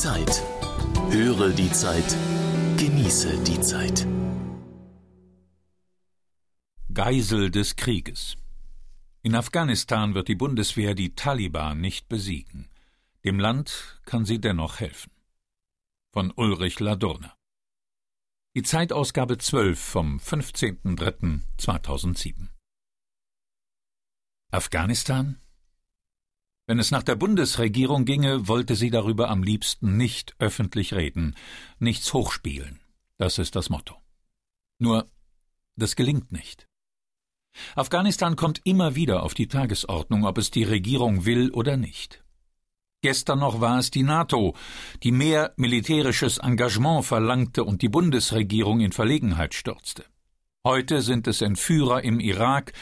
Zeit. Höre die Zeit. Genieße die Zeit. Geisel des Krieges. In Afghanistan wird die Bundeswehr die Taliban nicht besiegen. Dem Land kann sie dennoch helfen. Von Ulrich Ladurner. Die Zeitausgabe 12 vom 15.03.2007. Afghanistan? Wenn es nach der Bundesregierung ginge, wollte sie darüber am liebsten nicht öffentlich reden, nichts hochspielen. Das ist das Motto. Nur, das gelingt nicht. Afghanistan kommt immer wieder auf die Tagesordnung, ob es die Regierung will oder nicht. Gestern noch war es die NATO, die mehr militärisches Engagement verlangte und die Bundesregierung in Verlegenheit stürzte. Heute sind es Entführer im Irak,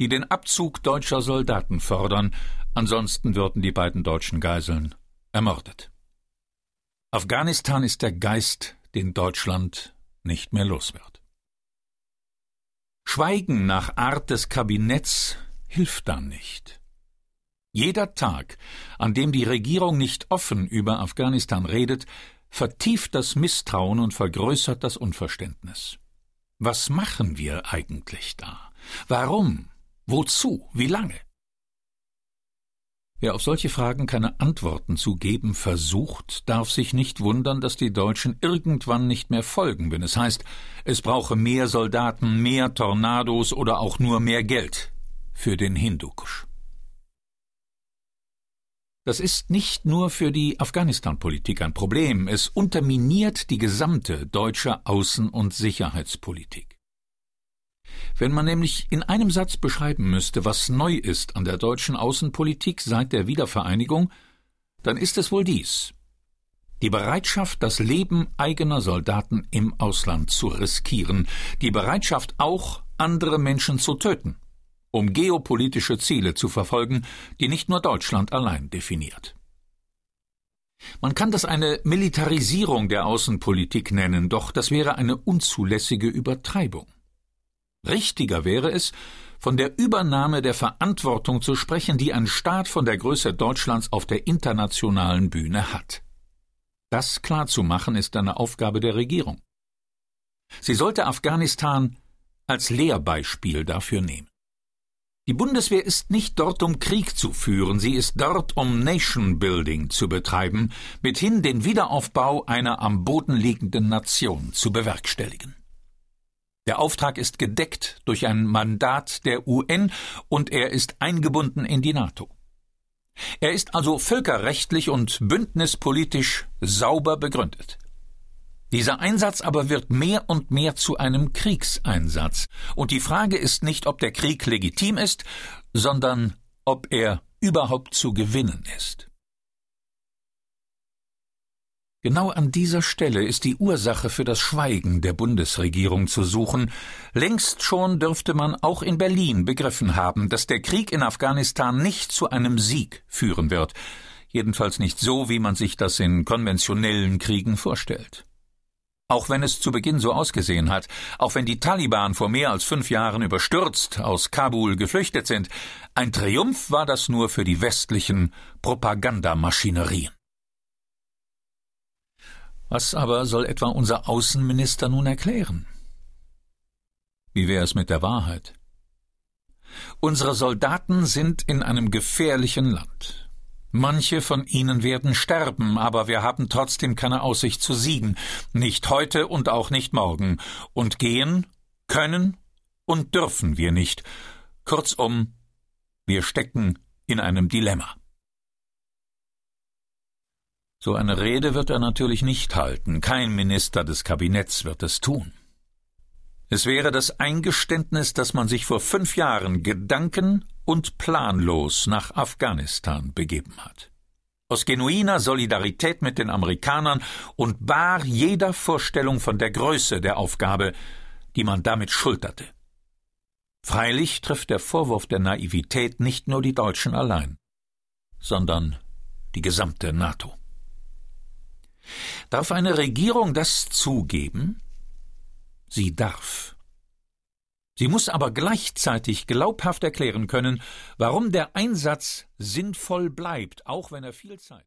die den Abzug deutscher Soldaten fordern, ansonsten würden die beiden deutschen Geiseln ermordet. Afghanistan ist der Geist, den Deutschland nicht mehr los wird. Schweigen nach Art des Kabinetts hilft dann nicht. Jeder Tag, an dem die Regierung nicht offen über Afghanistan redet, vertieft das Misstrauen und vergrößert das Unverständnis. Was machen wir eigentlich da? Warum? Wozu? Wie lange? Wer auf solche Fragen keine Antworten zu geben versucht, darf sich nicht wundern, dass die Deutschen irgendwann nicht mehr folgen, wenn es heißt, es brauche mehr Soldaten, mehr Tornados oder auch nur mehr Geld für den Hindukusch. Das ist nicht nur für die Afghanistan-Politik ein Problem, es unterminiert die gesamte deutsche Außen- und Sicherheitspolitik. Wenn man nämlich in einem Satz beschreiben müsste, was neu ist an der deutschen Außenpolitik seit der Wiedervereinigung, dann ist es wohl dies die Bereitschaft, das Leben eigener Soldaten im Ausland zu riskieren, die Bereitschaft auch, andere Menschen zu töten, um geopolitische Ziele zu verfolgen, die nicht nur Deutschland allein definiert. Man kann das eine Militarisierung der Außenpolitik nennen, doch das wäre eine unzulässige Übertreibung. Richtiger wäre es, von der Übernahme der Verantwortung zu sprechen, die ein Staat von der Größe Deutschlands auf der internationalen Bühne hat. Das klarzumachen ist eine Aufgabe der Regierung. Sie sollte Afghanistan als Lehrbeispiel dafür nehmen. Die Bundeswehr ist nicht dort, um Krieg zu führen, sie ist dort, um Nation Building zu betreiben, mithin den Wiederaufbau einer am Boden liegenden Nation zu bewerkstelligen. Der Auftrag ist gedeckt durch ein Mandat der UN und er ist eingebunden in die NATO. Er ist also völkerrechtlich und bündnispolitisch sauber begründet. Dieser Einsatz aber wird mehr und mehr zu einem Kriegseinsatz, und die Frage ist nicht, ob der Krieg legitim ist, sondern ob er überhaupt zu gewinnen ist. Genau an dieser Stelle ist die Ursache für das Schweigen der Bundesregierung zu suchen. Längst schon dürfte man auch in Berlin begriffen haben, dass der Krieg in Afghanistan nicht zu einem Sieg führen wird, jedenfalls nicht so, wie man sich das in konventionellen Kriegen vorstellt. Auch wenn es zu Beginn so ausgesehen hat, auch wenn die Taliban vor mehr als fünf Jahren überstürzt aus Kabul geflüchtet sind, ein Triumph war das nur für die westlichen Propagandamaschinerien. Was aber soll etwa unser Außenminister nun erklären? Wie wäre es mit der Wahrheit? Unsere Soldaten sind in einem gefährlichen Land. Manche von ihnen werden sterben, aber wir haben trotzdem keine Aussicht zu siegen, nicht heute und auch nicht morgen, und gehen können und dürfen wir nicht. Kurzum, wir stecken in einem Dilemma. So eine Rede wird er natürlich nicht halten, kein Minister des Kabinetts wird es tun. Es wäre das Eingeständnis, dass man sich vor fünf Jahren gedanken- und planlos nach Afghanistan begeben hat. Aus genuiner Solidarität mit den Amerikanern und bar jeder Vorstellung von der Größe der Aufgabe, die man damit schulterte. Freilich trifft der Vorwurf der Naivität nicht nur die Deutschen allein, sondern die gesamte NATO. Darf eine Regierung das zugeben? Sie darf. Sie muss aber gleichzeitig glaubhaft erklären können, warum der Einsatz sinnvoll bleibt, auch wenn er viel Zeit